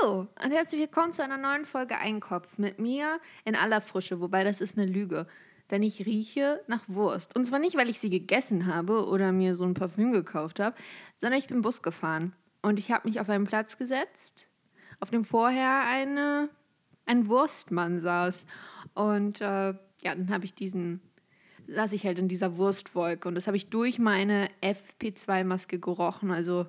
Hallo und herzlich willkommen zu einer neuen Folge Einkopf mit mir in aller Frische, wobei das ist eine Lüge. Denn ich rieche nach Wurst. Und zwar nicht, weil ich sie gegessen habe oder mir so ein Parfüm gekauft habe, sondern ich bin Bus gefahren. Und ich habe mich auf einen Platz gesetzt, auf dem vorher eine, ein Wurstmann saß. Und äh, ja, dann habe ich diesen, saß ich halt in dieser Wurstwolke. Und das habe ich durch meine FP2-Maske gerochen. Also,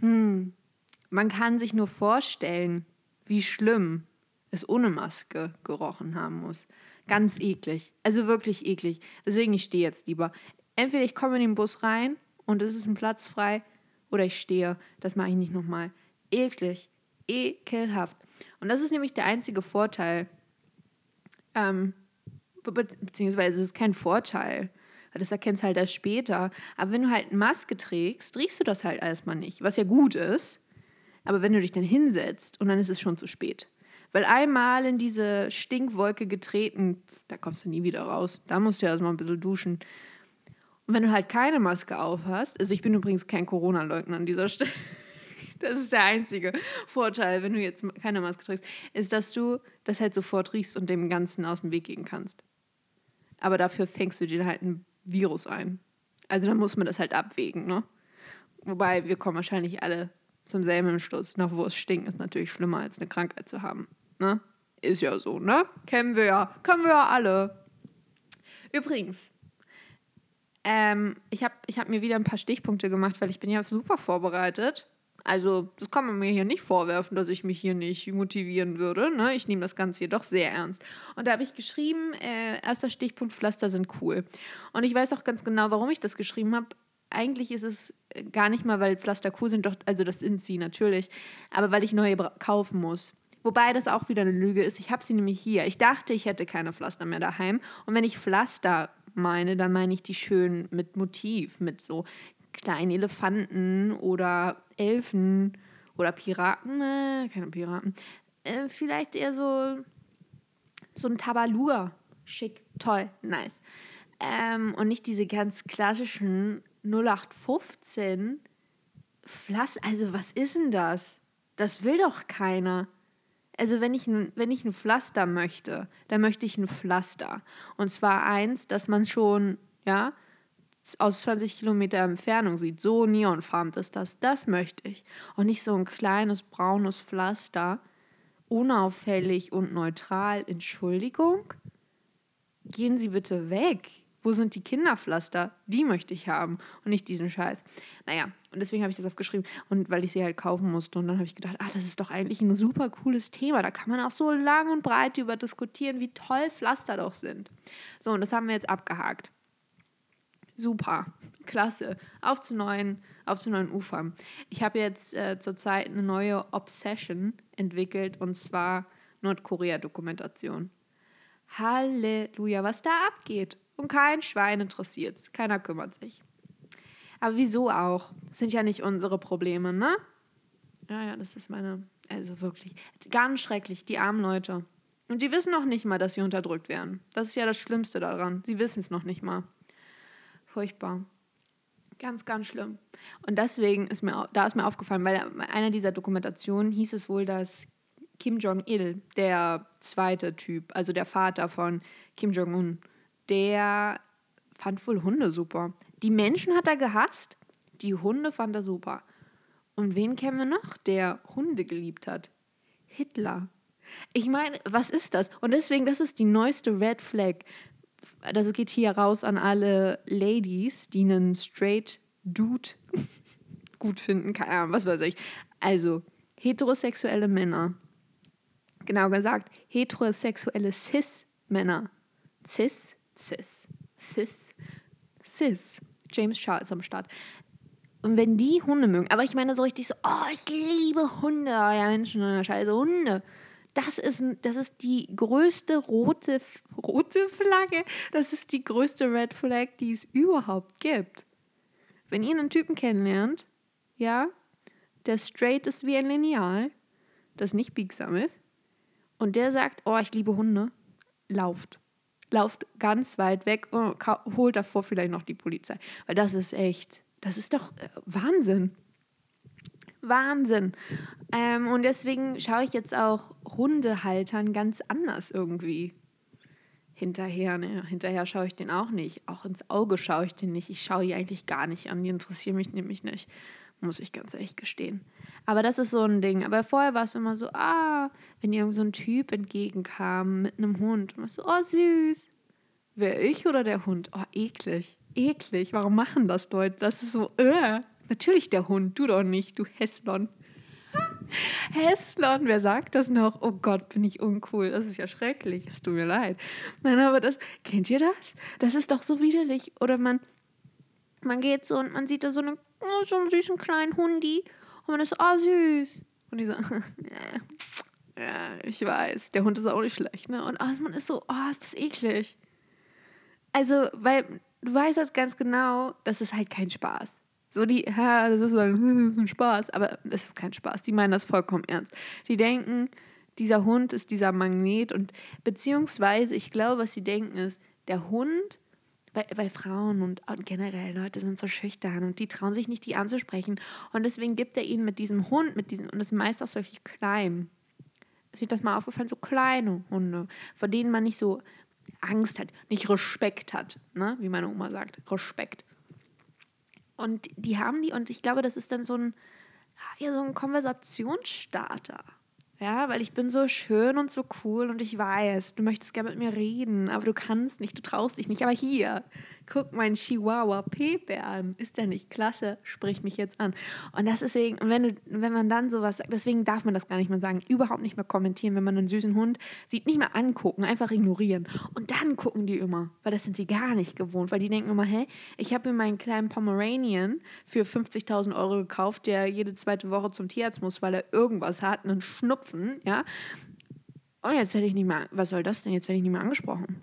hm, man kann sich nur vorstellen, wie schlimm es ohne Maske gerochen haben muss. Ganz eklig. Also wirklich eklig. Deswegen, ich stehe jetzt lieber. Entweder ich komme in den Bus rein und es ist ein Platz frei oder ich stehe. Das mache ich nicht nochmal. Eklig. Ekelhaft. Und das ist nämlich der einzige Vorteil. Ähm, be beziehungsweise es ist kein Vorteil. Das erkennst du halt erst später. Aber wenn du halt eine Maske trägst, riechst du das halt erstmal nicht. Was ja gut ist. Aber wenn du dich dann hinsetzt und dann ist es schon zu spät. Weil einmal in diese Stinkwolke getreten, da kommst du nie wieder raus. Da musst du erstmal ein bisschen duschen. Und wenn du halt keine Maske auf hast, also ich bin übrigens kein Corona-Leugner an dieser Stelle. Das ist der einzige Vorteil, wenn du jetzt keine Maske trägst, ist, dass du das halt sofort riechst und dem Ganzen aus dem Weg gehen kannst. Aber dafür fängst du dir halt ein Virus ein. Also dann muss man das halt abwägen, ne? Wobei wir kommen wahrscheinlich alle zum selben Entschluss. Nach Wurst stinken ist natürlich schlimmer, als eine Krankheit zu haben. Ne? Ist ja so, ne? Kennen wir ja. Können wir ja alle. Übrigens, ähm, ich habe ich hab mir wieder ein paar Stichpunkte gemacht, weil ich bin ja super vorbereitet. Also, das kann man mir hier nicht vorwerfen, dass ich mich hier nicht motivieren würde. Ne? Ich nehme das Ganze hier doch sehr ernst. Und da habe ich geschrieben, äh, erster Stichpunkt, Pflaster sind cool. Und ich weiß auch ganz genau, warum ich das geschrieben habe eigentlich ist es gar nicht mal, weil Pflaster cool sind, doch, also das sind sie natürlich, aber weil ich neue kaufen muss. Wobei das auch wieder eine Lüge ist. Ich habe sie nämlich hier. Ich dachte, ich hätte keine Pflaster mehr daheim. Und wenn ich Pflaster meine, dann meine ich die schön mit Motiv, mit so kleinen Elefanten oder Elfen oder Piraten. Äh, keine Piraten. Äh, vielleicht eher so, so ein Tabalur. Schick, toll, nice. Ähm, und nicht diese ganz klassischen 0815 Pflaster. Also, was ist denn das? Das will doch keiner. Also, wenn ich, wenn ich ein Pflaster möchte, dann möchte ich ein Pflaster. Und zwar eins, das man schon, ja, aus 20 Kilometer Entfernung sieht. So neonfarben ist das. Das möchte ich. Und nicht so ein kleines braunes Pflaster. Unauffällig und neutral. Entschuldigung? Gehen Sie bitte weg. Wo sind die Kinderpflaster? Die möchte ich haben und nicht diesen Scheiß. Naja, und deswegen habe ich das aufgeschrieben und weil ich sie halt kaufen musste. Und dann habe ich gedacht, ah, das ist doch eigentlich ein super cooles Thema. Da kann man auch so lang und breit über diskutieren, wie toll Pflaster doch sind. So, und das haben wir jetzt abgehakt. Super, klasse. Auf zu neuen, auf zu neuen Ufern. Ich habe jetzt äh, zurzeit eine neue Obsession entwickelt und zwar Nordkorea-Dokumentation. Halleluja, was da abgeht. Und kein Schwein interessiert es. Keiner kümmert sich. Aber wieso auch? Das sind ja nicht unsere Probleme, ne? Ja, ja, das ist meine. Also wirklich. Ganz schrecklich, die armen Leute. Und die wissen noch nicht mal, dass sie unterdrückt werden. Das ist ja das Schlimmste daran. Sie wissen es noch nicht mal. Furchtbar. Ganz, ganz schlimm. Und deswegen ist mir, da ist mir aufgefallen, weil einer dieser Dokumentationen hieß es wohl, dass Kim Jong-il, der zweite Typ, also der Vater von Kim Jong-un, der fand wohl Hunde super. Die Menschen hat er gehasst, die Hunde fand er super. Und wen kennen wir noch, der Hunde geliebt hat? Hitler. Ich meine, was ist das? Und deswegen, das ist die neueste Red Flag. Das geht hier raus an alle Ladies, die einen straight Dude gut finden. Keine Ahnung, was weiß ich. Also, heterosexuelle Männer. Genau gesagt, heterosexuelle Cis-Männer. Cis Cis. Cis. Cis. James Charles am Start. Und wenn die Hunde mögen, aber ich meine so richtig so, oh, ich liebe Hunde, oh ja Menschen, oh scheiße Hunde. Das ist, das ist die größte rote, rote Flagge, das ist die größte Red Flag, die es überhaupt gibt. Wenn ihr einen Typen kennenlernt, ja, der straight ist wie ein Lineal, das nicht biegsam ist, und der sagt, oh, ich liebe Hunde, lauft lauft ganz weit weg und holt davor vielleicht noch die Polizei. Weil das ist echt, das ist doch äh, Wahnsinn. Wahnsinn. Ähm, und deswegen schaue ich jetzt auch Hundehaltern ganz anders irgendwie hinterher. Ne? Hinterher schaue ich den auch nicht. Auch ins Auge schaue ich den nicht. Ich schaue die eigentlich gar nicht an. Die interessieren mich nämlich nicht. Muss ich ganz ehrlich gestehen. Aber das ist so ein Ding. Aber vorher war es immer so, ah, wenn irgend so ein Typ entgegenkam mit einem Hund. Und so, oh süß. Wer ich oder der Hund? Oh, eklig. Eklig. Warum machen das Leute? Das ist so, äh. Natürlich der Hund, du doch nicht, du Hässlon. Hässlon, wer sagt das noch? Oh Gott, bin ich uncool. Das ist ja schrecklich. Es tut mir leid. Nein, aber das, kennt ihr das? Das ist doch so widerlich. Oder man, man geht so und man sieht da so, eine, so einen süßen kleinen Hundi und man ist so, oh süß. Und die so, ja, ich weiß, der Hund ist auch nicht schlecht, ne? Und oh, man ist so, oh, ist das eklig. Also, weil du weißt das ganz genau, das ist halt kein Spaß. So die, ja, das ist ist ein Spaß, aber das ist kein Spaß. Die meinen das vollkommen ernst. Die denken, dieser Hund ist dieser Magnet und beziehungsweise, ich glaube, was sie denken ist, der Hund, weil, weil Frauen und, und generell Leute sind so schüchtern und die trauen sich nicht, die anzusprechen. Und deswegen gibt er ihnen mit diesem Hund, mit diesem, und das meist auch solche kleinen, ist euch das mal aufgefallen, so kleine Hunde, vor denen man nicht so Angst hat, nicht Respekt hat, ne? wie meine Oma sagt, Respekt. Und die haben die, und ich glaube, das ist dann so ein, ja, so ein Konversationsstarter. Ja, weil ich bin so schön und so cool und ich weiß, du möchtest gerne mit mir reden, aber du kannst nicht, du traust dich nicht. Aber hier, guck meinen Chihuahua Pepe an. Ist der nicht klasse? Sprich mich jetzt an. Und das ist eben, wenn, du, wenn man dann sowas sagt, deswegen darf man das gar nicht mehr sagen, überhaupt nicht mehr kommentieren, wenn man einen süßen Hund sieht, nicht mehr angucken, einfach ignorieren. Und dann gucken die immer, weil das sind sie gar nicht gewohnt, weil die denken immer, hä, ich habe mir meinen kleinen Pomeranian für 50.000 Euro gekauft, der jede zweite Woche zum Tierarzt muss, weil er irgendwas hat, einen Schnupfen, ja. Und jetzt werde ich nicht mehr, was soll das denn? Jetzt werde ich nicht mehr angesprochen.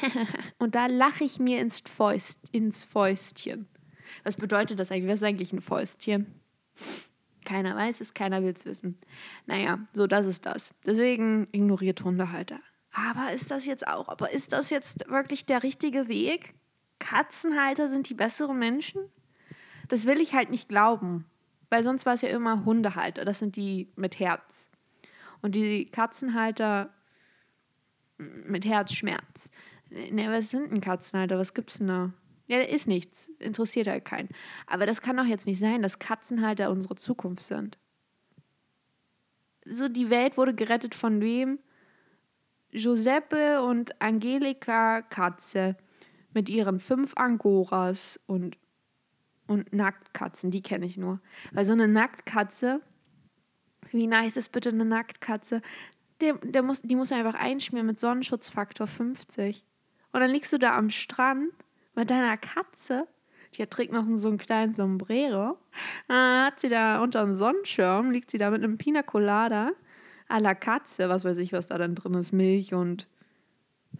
und da lache ich mir ins, Fäust, ins Fäustchen. Was bedeutet das eigentlich? Was ist eigentlich ein Fäustchen? Keiner weiß es, keiner will es wissen. Naja, so das ist das. Deswegen ignoriert Hundehalter. Aber ist das jetzt auch, aber ist das jetzt wirklich der richtige Weg? Katzenhalter sind die besseren Menschen? Das will ich halt nicht glauben. Weil sonst war es ja immer Hundehalter. Das sind die mit Herz. Und die Katzenhalter mit Herzschmerz. Ne, was sind denn Katzenhalter? Was gibt's denn da? Ja, ist nichts. Interessiert halt keinen. Aber das kann doch jetzt nicht sein, dass Katzenhalter unsere Zukunft sind. So, die Welt wurde gerettet von wem? Giuseppe und Angelika Katze mit ihren fünf Angoras und, und Nacktkatzen, die kenne ich nur. Weil so eine Nacktkatze, wie nice ist bitte eine Nacktkatze? Der, der muss, die muss einfach einschmieren mit Sonnenschutzfaktor 50. Und dann liegst du da am Strand mit deiner Katze. Die trägt noch so einen kleinen Sombrero. Dann hat sie da unter dem Sonnenschirm, liegt sie da mit einem Pina Colada à la Katze. Was weiß ich, was da dann drin ist. Milch und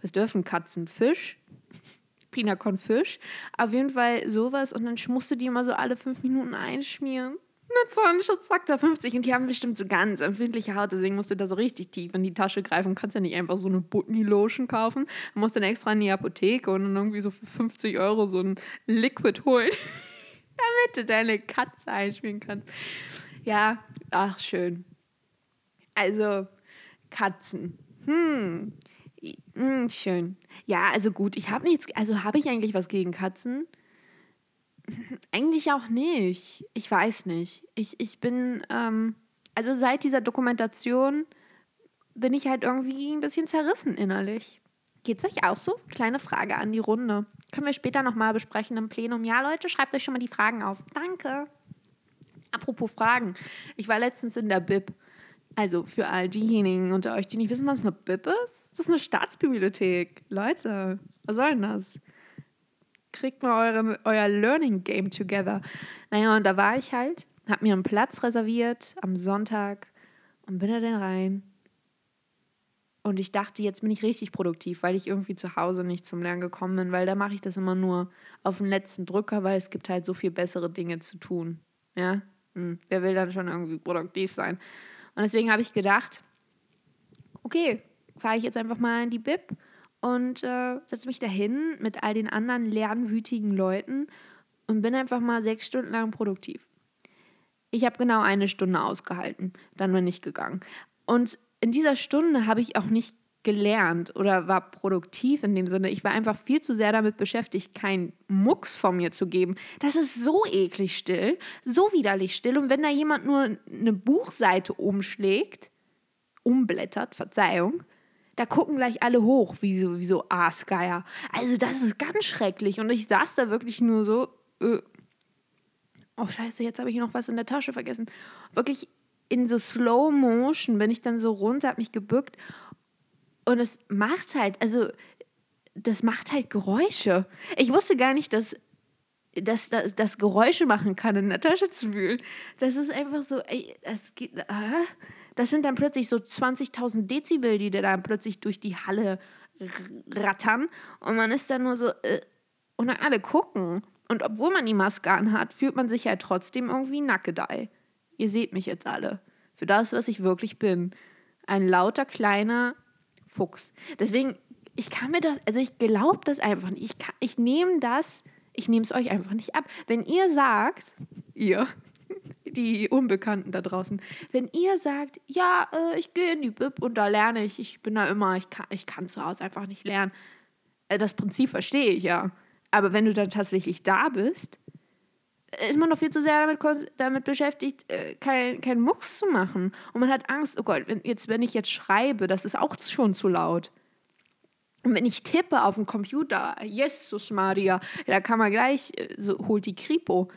was dürfen Katzen? Fisch? Pina con Fisch. Auf jeden Fall sowas. Und dann musst du die immer so alle fünf Minuten einschmieren mit Sonnenschutzfaktor 50 und die haben bestimmt so ganz empfindliche Haut, deswegen musst du da so richtig tief in die Tasche greifen. Du kannst ja nicht einfach so eine Butni-Lotion kaufen. Du musst dann extra in die Apotheke und dann irgendwie so für 50 Euro so ein Liquid holen, damit du deine Katze einschmieren kannst. Ja, ach, schön. Also, Katzen. Hm. hm schön. Ja, also gut, ich habe nichts, also habe ich eigentlich was gegen Katzen? Eigentlich auch nicht. Ich weiß nicht. Ich, ich bin, ähm, also seit dieser Dokumentation bin ich halt irgendwie ein bisschen zerrissen innerlich. Geht's euch auch so? Kleine Frage an die Runde. Können wir später nochmal besprechen im Plenum. Ja, Leute, schreibt euch schon mal die Fragen auf. Danke. Apropos Fragen. Ich war letztens in der Bib. Also für all diejenigen unter euch, die nicht wissen, was eine Bib ist. Das ist eine Staatsbibliothek. Leute, was soll denn das? Kriegt mal eure, euer Learning Game together. Naja, und da war ich halt, hab mir einen Platz reserviert am Sonntag und bin da dann rein. Und ich dachte, jetzt bin ich richtig produktiv, weil ich irgendwie zu Hause nicht zum Lernen gekommen bin, weil da mache ich das immer nur auf den letzten Drücker, weil es gibt halt so viel bessere Dinge zu tun. Ja, hm. wer will dann schon irgendwie produktiv sein? Und deswegen habe ich gedacht, okay, fahre ich jetzt einfach mal in die Bib und äh, setze mich dahin mit all den anderen lernwütigen Leuten und bin einfach mal sechs Stunden lang produktiv. Ich habe genau eine Stunde ausgehalten, dann bin ich gegangen. Und in dieser Stunde habe ich auch nicht gelernt oder war produktiv in dem Sinne. Ich war einfach viel zu sehr damit beschäftigt, keinen Mucks von mir zu geben. Das ist so eklig still, so widerlich still. Und wenn da jemand nur eine Buchseite umschlägt, umblättert, Verzeihung, da gucken gleich alle hoch, wie so, wie so Aasgeier. Also das ist ganz schrecklich. Und ich saß da wirklich nur so, äh, oh scheiße, jetzt habe ich noch was in der Tasche vergessen. Wirklich in so Slow Motion bin ich dann so runter, habe mich gebückt und es macht halt, also das macht halt Geräusche. Ich wusste gar nicht, dass dass das Geräusche machen kann, in der Tasche zu wühlen. Das ist einfach so, ey, das geht, äh, das sind dann plötzlich so 20.000 Dezibel, die da plötzlich durch die Halle rattern und man ist dann nur so, äh, und dann alle gucken. Und obwohl man die Maske anhat, fühlt man sich ja trotzdem irgendwie nackedei. Ihr seht mich jetzt alle. Für das, was ich wirklich bin. Ein lauter, kleiner, Fuchs. Deswegen, ich kann mir das, also ich glaube das einfach nicht. Ich, ich nehme das, ich nehme es euch einfach nicht ab. Wenn ihr sagt, ihr, die Unbekannten da draußen, wenn ihr sagt, ja, äh, ich gehe in die Bib und da lerne ich, ich bin da immer, ich kann, ich kann zu Hause einfach nicht lernen. Äh, das Prinzip verstehe ich ja. Aber wenn du dann tatsächlich da bist, ist man noch viel zu sehr damit, damit beschäftigt, äh, keinen kein Mucks zu machen. Und man hat Angst, oh Gott, wenn, jetzt, wenn ich jetzt schreibe, das ist auch schon zu laut. Und wenn ich tippe auf dem Computer, Jesus Maria, da kann man gleich, äh, so holt die Kripo.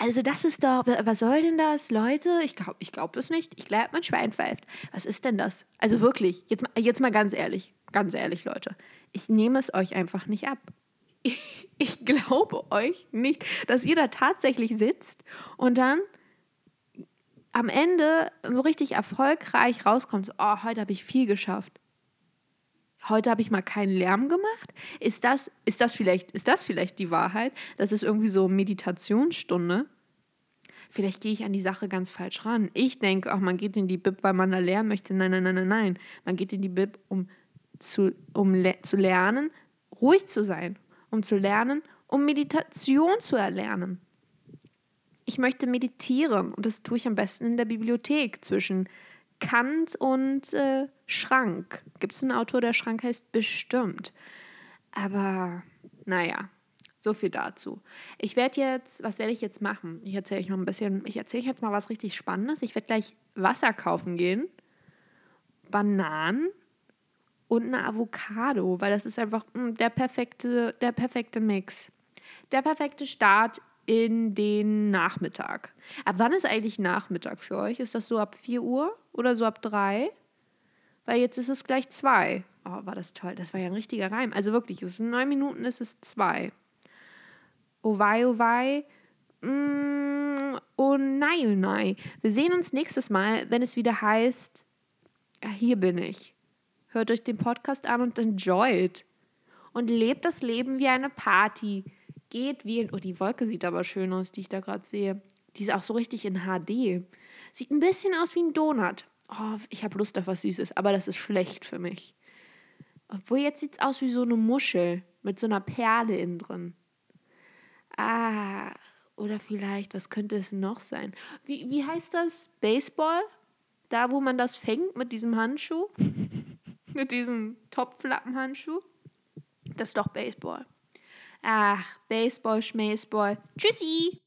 Also das ist doch, was soll denn das, Leute? Ich glaube ich glaub es nicht. Ich glaube, mein Schwein pfeift. Was ist denn das? Also wirklich, jetzt, jetzt mal ganz ehrlich, ganz ehrlich, Leute. Ich nehme es euch einfach nicht ab. ich glaube euch nicht, dass ihr da tatsächlich sitzt und dann am Ende so richtig erfolgreich rauskommt. So, oh, heute habe ich viel geschafft. Heute habe ich mal keinen Lärm gemacht. Ist das, ist, das vielleicht, ist das vielleicht die Wahrheit? Das ist irgendwie so Meditationsstunde. Vielleicht gehe ich an die Sache ganz falsch ran. Ich denke, auch man geht in die Bib, weil man da lernen möchte. Nein, nein, nein, nein, nein. Man geht in die Bib, um zu, um le zu lernen, ruhig zu sein, um zu lernen, um Meditation zu erlernen. Ich möchte meditieren und das tue ich am besten in der Bibliothek zwischen Kant und äh, Schrank. Gibt es einen Autor, der Schrank heißt? Bestimmt. Aber naja, so viel dazu. Ich werde jetzt, was werde ich jetzt machen? Ich erzähle euch mal ein bisschen, ich erzähle euch jetzt mal was richtig Spannendes. Ich werde gleich Wasser kaufen gehen, Bananen und eine Avocado, weil das ist einfach mh, hm, der, perfekte, der perfekte Mix. Der perfekte Start in den Nachmittag. Ab wann ist eigentlich Nachmittag für euch? Ist das so ab 4 Uhr oder so ab 3? Weil jetzt ist es gleich 2. Oh, war das toll. Das war ja ein richtiger Reim. Also wirklich, es sind 9 Minuten, ist es 2. Oh wei, oh wei. Mm, oh nein, oh nein. Wir sehen uns nächstes Mal, wenn es wieder heißt, ja, hier bin ich. Hört euch den Podcast an und enjoyt. Und lebt das Leben wie eine Party. Geht wählen. Oh, die Wolke sieht aber schön aus, die ich da gerade sehe. Die ist auch so richtig in HD. Sieht ein bisschen aus wie ein Donut. Oh, ich habe Lust auf was Süßes, aber das ist schlecht für mich. Obwohl jetzt sieht es aus wie so eine Muschel mit so einer Perle innen drin. Ah, oder vielleicht, was könnte es noch sein? Wie, wie heißt das? Baseball? Da, wo man das fängt mit diesem Handschuh? mit diesem Topflappenhandschuh. Das ist doch Baseball. Ach, Baseball, Schmaseball. Tschüssi!